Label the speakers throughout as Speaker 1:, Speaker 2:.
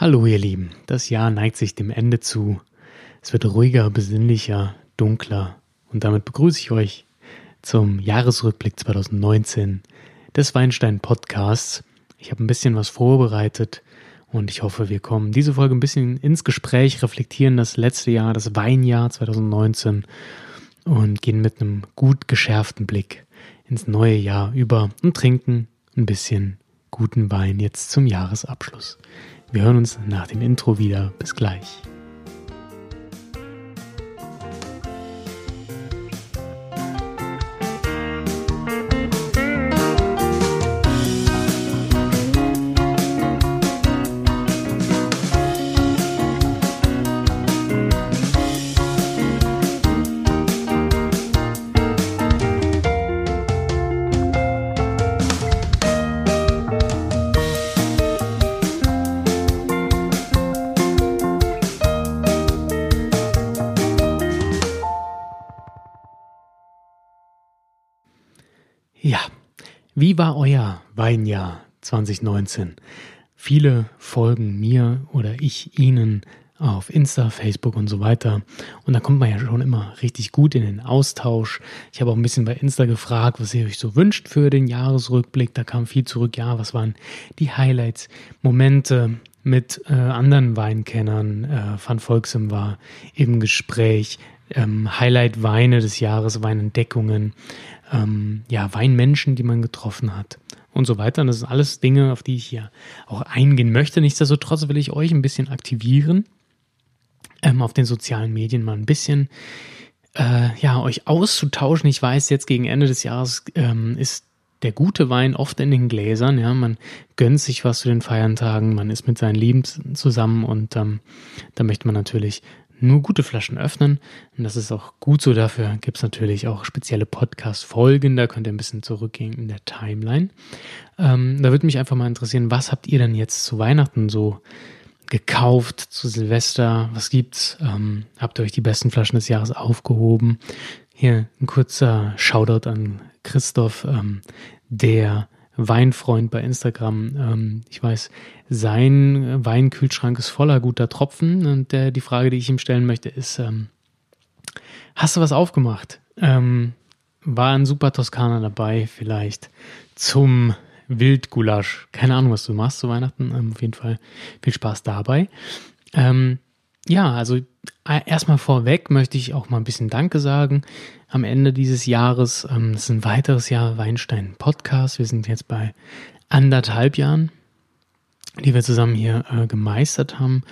Speaker 1: Hallo ihr Lieben, das Jahr neigt sich dem Ende zu. Es wird ruhiger, besinnlicher, dunkler und damit begrüße ich euch zum Jahresrückblick 2019 des Weinstein Podcasts. Ich habe ein bisschen was vorbereitet und ich hoffe, wir kommen diese Folge ein bisschen ins Gespräch, reflektieren das letzte Jahr, das Weinjahr 2019 und gehen mit einem gut geschärften Blick ins neue Jahr über und trinken ein bisschen guten Wein jetzt zum Jahresabschluss. Wir hören uns nach dem Intro wieder. Bis gleich. Wie war euer Weinjahr 2019? Viele folgen mir oder ich ihnen auf Insta, Facebook und so weiter. Und da kommt man ja schon immer richtig gut in den Austausch. Ich habe auch ein bisschen bei Insta gefragt, was ihr euch so wünscht für den Jahresrückblick. Da kam viel zurück. Ja, was waren die Highlights, Momente mit äh, anderen Weinkennern? Äh, Van Volksem war im Gespräch. Ähm, Highlight Weine des Jahres, Weinentdeckungen ähm, ja, Weinmenschen, die man getroffen hat und so weiter. Und das sind alles Dinge, auf die ich hier auch eingehen möchte. Nichtsdestotrotz will ich euch ein bisschen aktivieren, ähm, auf den sozialen Medien mal ein bisschen äh, ja, euch auszutauschen. Ich weiß, jetzt gegen Ende des Jahres ähm, ist der gute Wein oft in den Gläsern, ja, man gönnt sich was zu den Feiertagen, man ist mit seinen Lieben zusammen und ähm, da möchte man natürlich nur gute Flaschen öffnen. Und das ist auch gut so. Dafür gibt es natürlich auch spezielle Podcast-Folgen. Da könnt ihr ein bisschen zurückgehen in der Timeline. Ähm, da würde mich einfach mal interessieren, was habt ihr denn jetzt zu Weihnachten so gekauft, zu Silvester? Was gibt's? Ähm, habt ihr euch die besten Flaschen des Jahres aufgehoben? Hier ein kurzer Shoutout an Christoph, ähm, der Weinfreund bei Instagram. Ähm, ich weiß, sein Weinkühlschrank ist voller guter Tropfen. Und der, die Frage, die ich ihm stellen möchte, ist: ähm, Hast du was aufgemacht? Ähm, war ein super Toskana dabei, vielleicht zum Wildgulasch. Keine Ahnung, was du machst zu Weihnachten. Ähm, auf jeden Fall viel Spaß dabei. Ähm, ja, also erstmal vorweg möchte ich auch mal ein bisschen Danke sagen am Ende dieses Jahres. Ähm, es ist ein weiteres Jahr Weinstein Podcast. Wir sind jetzt bei anderthalb Jahren, die wir zusammen hier äh, gemeistert haben,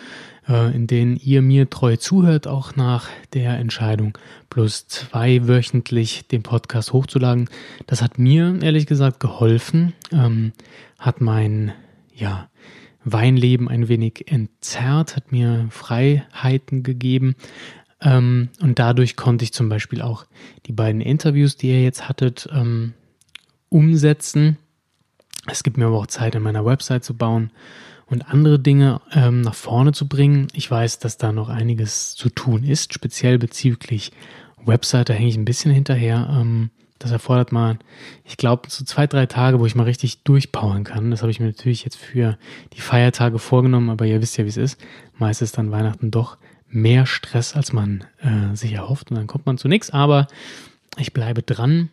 Speaker 1: äh, in denen ihr mir treu zuhört, auch nach der Entscheidung, plus zwei wöchentlich den Podcast hochzuladen. Das hat mir ehrlich gesagt geholfen, ähm, hat mein, ja, Weinleben ein wenig entzerrt, hat mir Freiheiten gegeben, ähm, und dadurch konnte ich zum Beispiel auch die beiden Interviews, die ihr jetzt hattet, ähm, umsetzen. Es gibt mir aber auch Zeit, an meiner Website zu bauen und andere Dinge ähm, nach vorne zu bringen. Ich weiß, dass da noch einiges zu tun ist, speziell bezüglich Website, da hänge ich ein bisschen hinterher. Ähm, das erfordert mal, ich glaube, so zwei, drei Tage, wo ich mal richtig durchpowern kann. Das habe ich mir natürlich jetzt für die Feiertage vorgenommen, aber ihr wisst ja, wie es ist. Meist ist dann Weihnachten doch mehr Stress, als man äh, sich erhofft und dann kommt man zu nichts. Aber ich bleibe dran.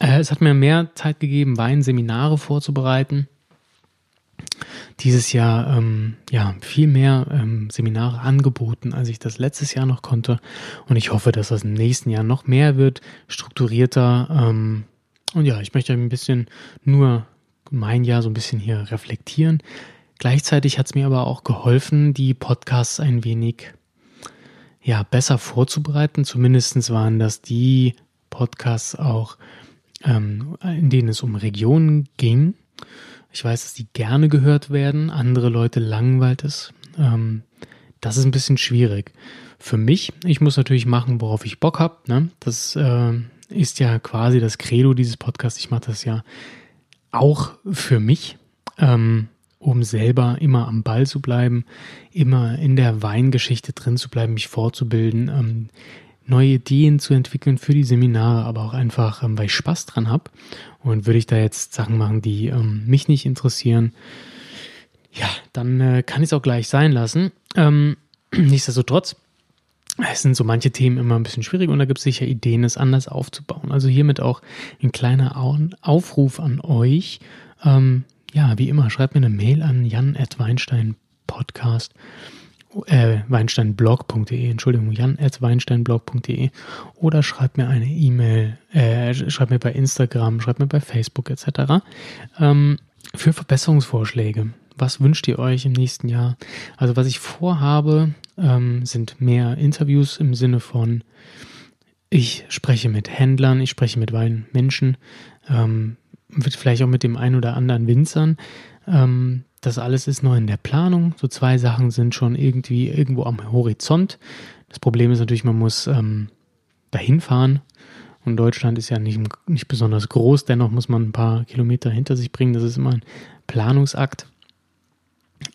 Speaker 1: Äh, es hat mir mehr Zeit gegeben, Weinseminare vorzubereiten. Dieses Jahr ähm, ja viel mehr ähm, Seminare angeboten, als ich das letztes Jahr noch konnte. Und ich hoffe, dass das im nächsten Jahr noch mehr wird, strukturierter. Ähm, und ja, ich möchte ein bisschen nur mein Jahr so ein bisschen hier reflektieren. Gleichzeitig hat es mir aber auch geholfen, die Podcasts ein wenig ja, besser vorzubereiten. Zumindest waren das die Podcasts auch, ähm, in denen es um Regionen ging. Ich weiß, dass die gerne gehört werden. Andere Leute langweilt es. Ähm, das ist ein bisschen schwierig. Für mich, ich muss natürlich machen, worauf ich Bock habe. Ne? Das äh, ist ja quasi das Credo dieses Podcasts. Ich mache das ja auch für mich. Ähm, um selber immer am Ball zu bleiben, immer in der Weingeschichte drin zu bleiben, mich fortzubilden, ähm, neue Ideen zu entwickeln für die Seminare, aber auch einfach, ähm, weil ich Spaß dran habe. Und würde ich da jetzt Sachen machen, die ähm, mich nicht interessieren, Ja, dann äh, kann ich es auch gleich sein lassen. Ähm, nichtsdestotrotz, es sind so manche Themen immer ein bisschen schwierig und da gibt es sicher Ideen, es anders aufzubauen. Also hiermit auch ein kleiner Aufruf an euch. Ähm, ja, wie immer, schreibt mir eine Mail an jan.weinstein.podcast äh, weinsteinblog.de, Entschuldigung, jan.weinsteinblog.de oder schreibt mir eine E-Mail, äh, schreibt mir bei Instagram, schreibt mir bei Facebook etc. Ähm, für Verbesserungsvorschläge. Was wünscht ihr euch im nächsten Jahr? Also was ich vorhabe, ähm, sind mehr Interviews im Sinne von, ich spreche mit Händlern, ich spreche mit Weinmenschen, ähm, vielleicht auch mit dem einen oder anderen Winzern. Ähm, das alles ist noch in der Planung. So zwei Sachen sind schon irgendwie irgendwo am Horizont. Das Problem ist natürlich, man muss ähm, dahin fahren. Und Deutschland ist ja nicht, nicht besonders groß, dennoch muss man ein paar Kilometer hinter sich bringen. Das ist immer ein Planungsakt.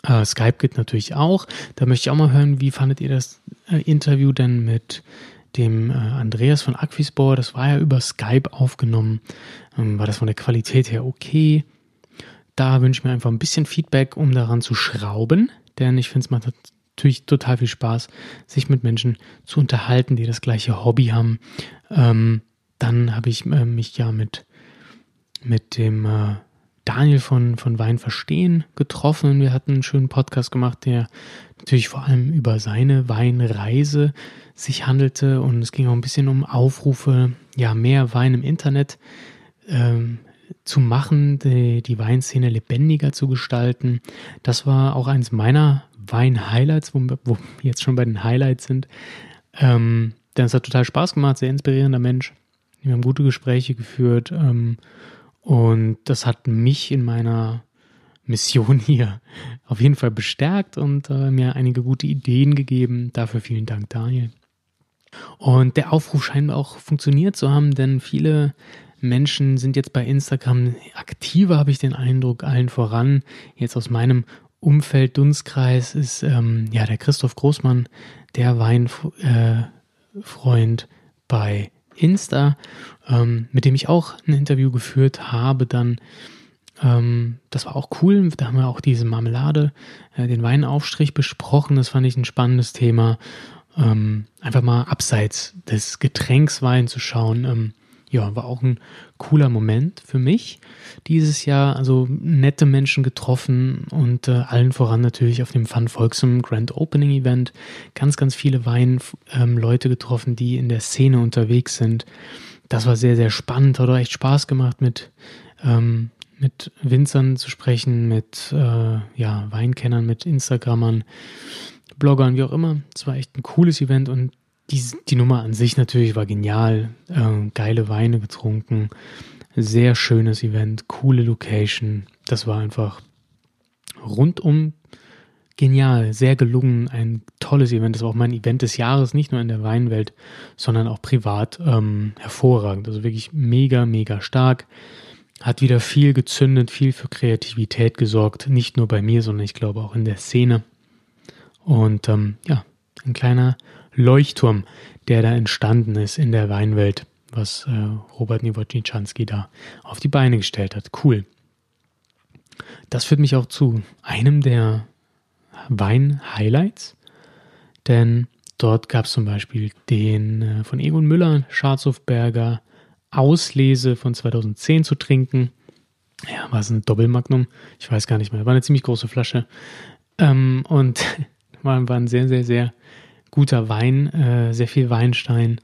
Speaker 1: Äh, Skype geht natürlich auch. Da möchte ich auch mal hören, wie fandet ihr das äh, Interview denn mit dem äh, Andreas von Aquisbor? Das war ja über Skype aufgenommen. Ähm, war das von der Qualität her okay? Da wünsche ich mir einfach ein bisschen Feedback, um daran zu schrauben, denn ich finde es macht natürlich total viel Spaß, sich mit Menschen zu unterhalten, die das gleiche Hobby haben. Ähm, dann habe ich äh, mich ja mit, mit dem äh, Daniel von, von Wein verstehen getroffen. Wir hatten einen schönen Podcast gemacht, der natürlich vor allem über seine Weinreise sich handelte und es ging auch ein bisschen um Aufrufe, ja, mehr Wein im Internet ähm, zu machen, die, die Weinszene lebendiger zu gestalten. Das war auch eins meiner Wein-Highlights, wo, wo wir jetzt schon bei den Highlights sind. Ähm, denn es hat total Spaß gemacht, sehr inspirierender Mensch. Wir haben gute Gespräche geführt. Ähm, und das hat mich in meiner Mission hier auf jeden Fall bestärkt und äh, mir einige gute Ideen gegeben. Dafür vielen Dank, Daniel. Und der Aufruf scheint auch funktioniert zu haben, denn viele Menschen sind jetzt bei Instagram aktiver, habe ich den Eindruck, allen voran. Jetzt aus meinem Umfeld, Dunstkreis, ist ähm, ja der Christoph Großmann, der Weinfreund äh, bei Insta, ähm, mit dem ich auch ein Interview geführt habe, dann ähm, das war auch cool. Da haben wir auch diese Marmelade, äh, den Weinaufstrich besprochen. Das fand ich ein spannendes Thema. Ähm, einfach mal abseits des Getränks Wein zu schauen. Ja, war auch ein cooler Moment für mich dieses Jahr. Also nette Menschen getroffen und äh, allen voran natürlich auf dem Fun Volksum Grand Opening Event ganz, ganz viele Weinleute ähm, getroffen, die in der Szene unterwegs sind. Das war sehr, sehr spannend. Hat auch echt Spaß gemacht, mit, ähm, mit Winzern zu sprechen, mit äh, ja, Weinkennern, mit Instagrammern, Bloggern, wie auch immer. Es war echt ein cooles Event und die, die Nummer an sich natürlich war genial. Äh, geile Weine getrunken. Sehr schönes Event, coole Location. Das war einfach rundum genial, sehr gelungen, ein tolles Event. Das war auch mein Event des Jahres, nicht nur in der Weinwelt, sondern auch privat ähm, hervorragend. Also wirklich mega, mega stark. Hat wieder viel gezündet, viel für Kreativität gesorgt. Nicht nur bei mir, sondern ich glaube auch in der Szene. Und ähm, ja, ein kleiner Leuchtturm, der da entstanden ist in der Weinwelt, was äh, Robert Niewodniczanski da auf die Beine gestellt hat. Cool. Das führt mich auch zu einem der Wein-Highlights, denn dort gab es zum Beispiel den äh, von Egon Müller, Scharzhofberger Auslese von 2010 zu trinken. Ja, war es ein Doppelmagnum? Ich weiß gar nicht mehr. War eine ziemlich große Flasche. Ähm, und war, war ein sehr, sehr, sehr guter Wein, äh, sehr viel Weinstein,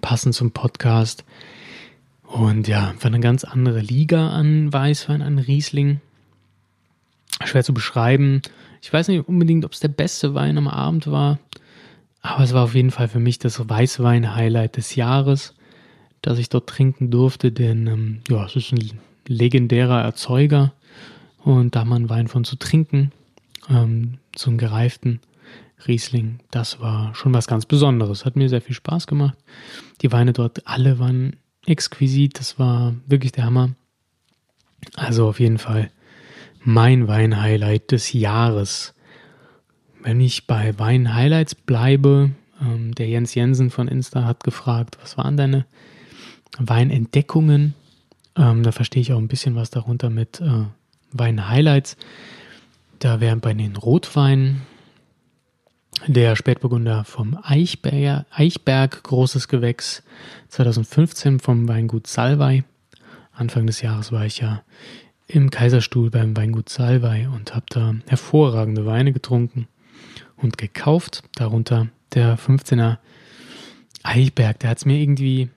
Speaker 1: passend zum Podcast. Und ja, war eine ganz andere Liga an Weißwein, an Riesling. Schwer zu beschreiben. Ich weiß nicht unbedingt, ob es der beste Wein am Abend war, aber es war auf jeden Fall für mich das Weißwein-Highlight des Jahres, das ich dort trinken durfte, denn ähm, ja, es ist ein legendärer Erzeuger und da man Wein von zu trinken, ähm, zum gereiften, Riesling, das war schon was ganz Besonderes. Hat mir sehr viel Spaß gemacht. Die Weine dort alle waren exquisit. Das war wirklich der Hammer. Also auf jeden Fall mein Wein-Highlight des Jahres. Wenn ich bei Wein-Highlights bleibe, ähm, der Jens Jensen von Insta hat gefragt, was waren deine Weinentdeckungen? Ähm, da verstehe ich auch ein bisschen was darunter mit äh, Wein-Highlights. Da wären bei den Rotweinen der Spätburgunder vom Eichberg, Eichberg, großes Gewächs, 2015 vom Weingut Salvei. Anfang des Jahres war ich ja im Kaiserstuhl beim Weingut Salvei und habe da hervorragende Weine getrunken und gekauft. Darunter der 15er Eichberg, der hat es mir irgendwie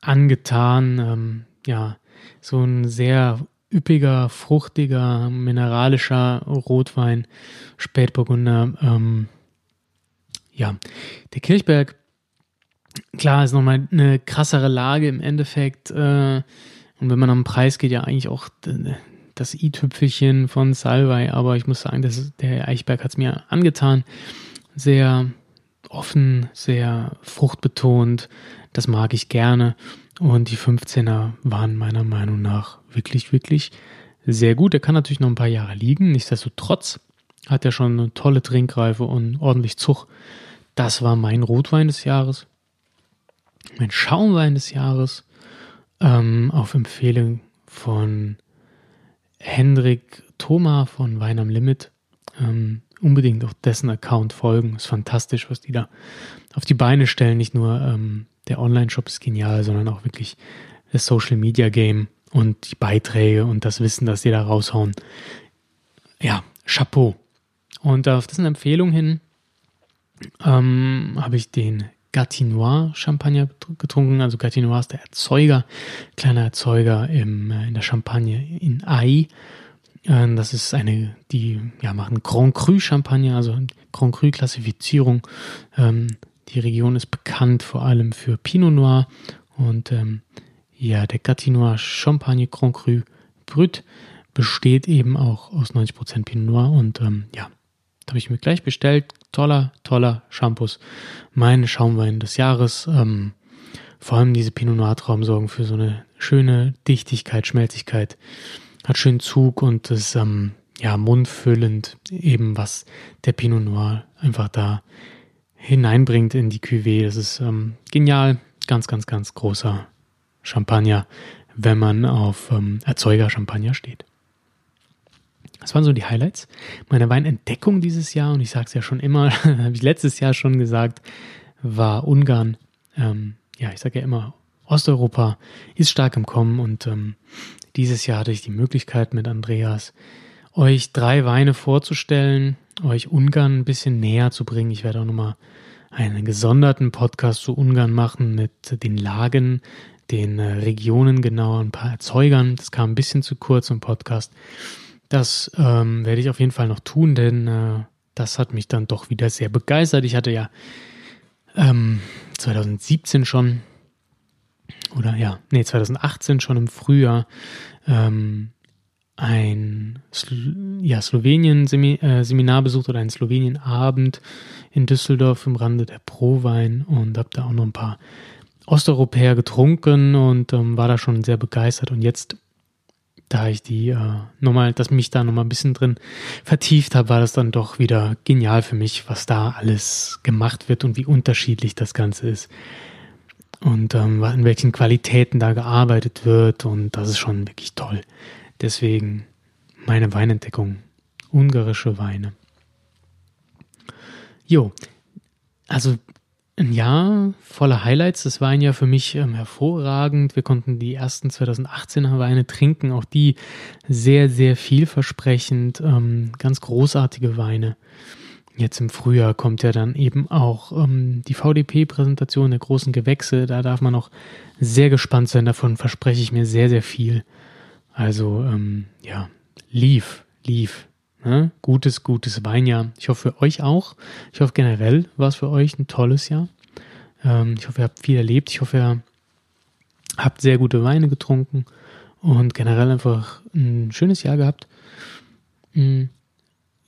Speaker 1: angetan. Ähm, ja, so ein sehr üppiger, fruchtiger, mineralischer Rotwein, Spätburgunder. Ähm, ja, der Kirchberg, klar, ist nochmal eine krassere Lage im Endeffekt. Äh, und wenn man am Preis geht, ja eigentlich auch das i-Tüpfelchen von Salvei. Aber ich muss sagen, das, der Eichberg hat es mir angetan. Sehr offen, sehr fruchtbetont. Das mag ich gerne. Und die 15er waren meiner Meinung nach wirklich, wirklich sehr gut. Er kann natürlich noch ein paar Jahre liegen. Nichtsdestotrotz hat er schon eine tolle Trinkreife und ordentlich Zug. Das war mein Rotwein des Jahres. Mein Schaumwein des Jahres. Ähm, auf Empfehlung von Hendrik Thoma von Wein am Limit. Ähm, unbedingt auch dessen Account folgen. Ist fantastisch, was die da auf die Beine stellen. Nicht nur ähm, der Online-Shop ist genial, sondern auch wirklich das Social Media Game und die Beiträge und das Wissen, das die da raushauen. Ja, Chapeau. Und auf dessen Empfehlung hin ähm, habe ich den Gatinois Champagner getrunken. Also Gatinois ist der Erzeuger, kleiner Erzeuger im, äh, in der Champagne in Ai. Äh, das ist eine, die ja, machen Grand Cru Champagner, also Grand Cru Klassifizierung. Ähm, die Region ist bekannt vor allem für Pinot Noir und ähm, ja, der Gatinois Champagne Grand Cru Brut besteht eben auch aus 90% Pinot Noir und ähm, ja, habe ich mir gleich bestellt. Toller, toller Shampoos. Mein Schaumwein des Jahres. Ähm, vor allem diese Pinot Noir Trauben sorgen für so eine schöne Dichtigkeit, Schmelzigkeit. Hat schönen Zug und ist ähm, ja mundfüllend eben was der Pinot Noir einfach da hineinbringt in die Cuvée. Das ist ähm, genial. Ganz, ganz, ganz großer Champagner, wenn man auf ähm, Erzeuger Champagner steht. Das waren so die Highlights meiner Weinentdeckung dieses Jahr. Und ich sage es ja schon immer, habe ich letztes Jahr schon gesagt, war Ungarn. Ähm, ja, ich sage ja immer, Osteuropa ist stark im Kommen. Und ähm, dieses Jahr hatte ich die Möglichkeit mit Andreas, euch drei Weine vorzustellen, euch Ungarn ein bisschen näher zu bringen. Ich werde auch nochmal einen gesonderten Podcast zu Ungarn machen mit den Lagen, den äh, Regionen genauer, ein paar Erzeugern. Das kam ein bisschen zu kurz im Podcast. Das ähm, werde ich auf jeden Fall noch tun, denn äh, das hat mich dann doch wieder sehr begeistert. Ich hatte ja ähm, 2017 schon, oder ja, nee, 2018 schon im Frühjahr ähm, ein Sl ja, Slowenien-Seminar äh, besucht oder einen Slowenien-Abend in Düsseldorf im Rande der Prowein und habe da auch noch ein paar Osteuropäer getrunken und ähm, war da schon sehr begeistert. Und jetzt da ich die äh, nochmal, dass mich da nochmal ein bisschen drin vertieft habe, war das dann doch wieder genial für mich, was da alles gemacht wird und wie unterschiedlich das Ganze ist. Und ähm, in welchen Qualitäten da gearbeitet wird. Und das ist schon wirklich toll. Deswegen meine Weinentdeckung. Ungarische Weine. Jo, also ein Jahr voller Highlights. Das war ein Jahr für mich ähm, hervorragend. Wir konnten die ersten 2018er Weine trinken, auch die sehr, sehr vielversprechend. Ähm, ganz großartige Weine. Jetzt im Frühjahr kommt ja dann eben auch ähm, die VDP-Präsentation der großen Gewächse. Da darf man noch sehr gespannt sein. Davon verspreche ich mir sehr, sehr viel. Also, ähm, ja, lief, lief. Ne? Gutes, gutes Weinjahr. Ich hoffe für euch auch. Ich hoffe generell war es für euch ein tolles Jahr. Ähm, ich hoffe, ihr habt viel erlebt. Ich hoffe, ihr habt sehr gute Weine getrunken und generell einfach ein schönes Jahr gehabt. Mm,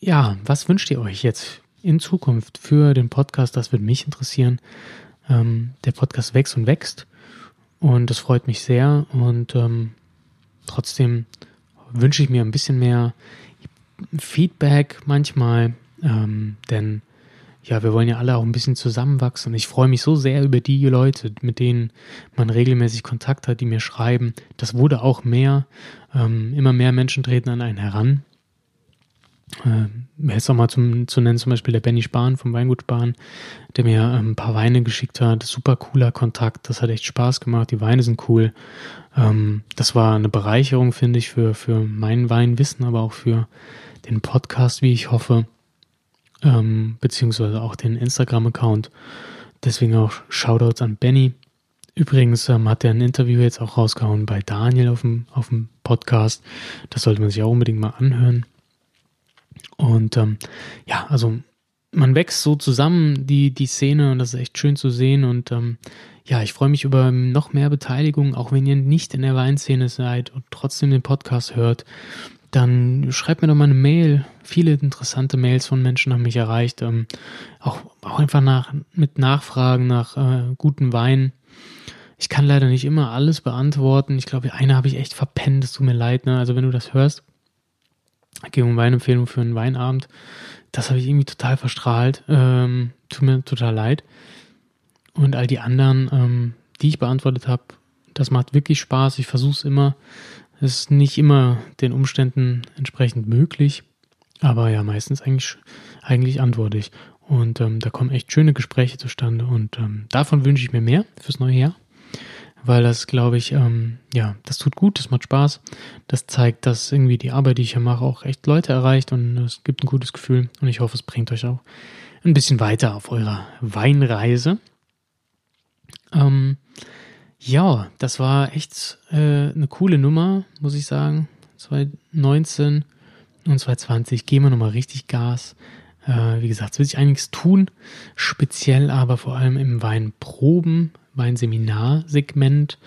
Speaker 1: ja, was wünscht ihr euch jetzt in Zukunft für den Podcast? Das würde mich interessieren. Ähm, der Podcast wächst und wächst und das freut mich sehr und ähm, trotzdem wünsche ich mir ein bisschen mehr Feedback manchmal, ähm, denn ja, wir wollen ja alle auch ein bisschen zusammenwachsen. Und ich freue mich so sehr über die Leute, mit denen man regelmäßig Kontakt hat, die mir schreiben. Das wurde auch mehr. Ähm, immer mehr Menschen treten an einen heran. Äh, auch mal zum, zu nennen, zum Beispiel der Benny Spahn vom Weingut Spahn, der mir ähm, ein paar Weine geschickt hat. Super cooler Kontakt, das hat echt Spaß gemacht. Die Weine sind cool. Ähm, das war eine Bereicherung, finde ich, für, für mein Weinwissen, aber auch für den Podcast, wie ich hoffe, ähm, beziehungsweise auch den Instagram-Account. Deswegen auch Shoutouts an Benny. Übrigens ähm, hat er ein Interview jetzt auch rausgehauen bei Daniel auf dem, auf dem Podcast. Das sollte man sich auch unbedingt mal anhören. Und ähm, ja, also man wächst so zusammen, die, die Szene, und das ist echt schön zu sehen. Und ähm, ja, ich freue mich über noch mehr Beteiligung, auch wenn ihr nicht in der Weinszene seid und trotzdem den Podcast hört. Dann schreibt mir doch mal eine Mail. Viele interessante Mails von Menschen haben mich erreicht. Ähm, auch, auch einfach nach, mit Nachfragen nach äh, guten Wein. Ich kann leider nicht immer alles beantworten. Ich glaube, eine habe ich echt verpennt. Es tut mir leid. Ne? Also wenn du das hörst, Um Weinempfehlung für einen Weinabend. Das habe ich irgendwie total verstrahlt. Ähm, tut mir total leid. Und all die anderen, ähm, die ich beantwortet habe, das macht wirklich Spaß. Ich versuche es immer. Es ist nicht immer den Umständen entsprechend möglich. Aber ja, meistens eigentlich, eigentlich antworte ich. Und ähm, da kommen echt schöne Gespräche zustande. Und ähm, davon wünsche ich mir mehr fürs neue Jahr weil das, glaube ich, ähm, ja, das tut gut, das macht Spaß. Das zeigt, dass irgendwie die Arbeit, die ich hier mache, auch echt Leute erreicht und es gibt ein gutes Gefühl und ich hoffe, es bringt euch auch ein bisschen weiter auf eurer Weinreise. Ähm, ja, das war echt äh, eine coole Nummer, muss ich sagen. 2019 und 2020 gehen wir nochmal richtig Gas. Äh, wie gesagt, es wird sich einiges tun, speziell aber vor allem im Weinproben mein Seminarsegment.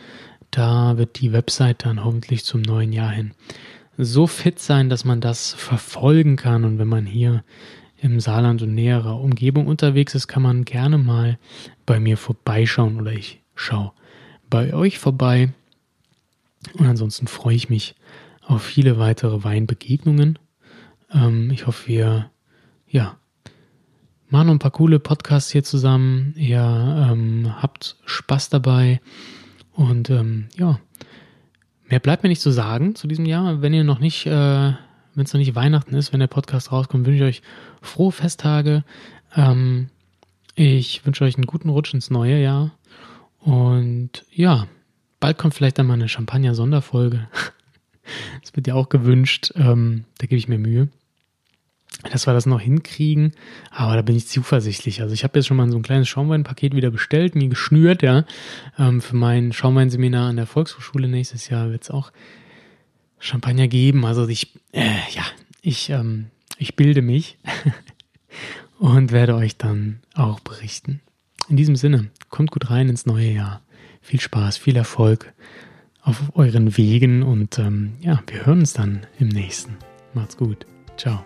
Speaker 1: Da wird die Website dann hoffentlich zum neuen Jahr hin so fit sein, dass man das verfolgen kann. Und wenn man hier im Saarland und näherer Umgebung unterwegs ist, kann man gerne mal bei mir vorbeischauen oder ich schaue bei euch vorbei. Und ansonsten freue ich mich auf viele weitere Weinbegegnungen. Ähm, ich hoffe, wir ja, machen ein paar coole Podcasts hier zusammen. Ihr ähm, habt Spaß dabei. Und ähm, ja, mehr bleibt mir nicht zu sagen zu diesem Jahr. Wenn ihr noch nicht, äh, wenn es noch nicht Weihnachten ist, wenn der Podcast rauskommt, wünsche ich euch frohe Festtage. Ähm, ich wünsche euch einen guten Rutsch ins neue Jahr. Und ja, bald kommt vielleicht dann mal eine Champagner-Sonderfolge. Das wird ja auch gewünscht. Ähm, da gebe ich mir Mühe dass wir das noch hinkriegen. Aber da bin ich zuversichtlich. Also ich habe jetzt schon mal so ein kleines Schaumweinpaket wieder bestellt, mir geschnürt, ja. Ähm, für mein Schaumweinseminar an der Volkshochschule nächstes Jahr wird es auch Champagner geben. Also ich, äh, ja, ich, ähm, ich bilde mich und werde euch dann auch berichten. In diesem Sinne, kommt gut rein ins neue Jahr. Viel Spaß, viel Erfolg auf euren Wegen und ähm, ja, wir hören uns dann im nächsten. Macht's gut. Ciao.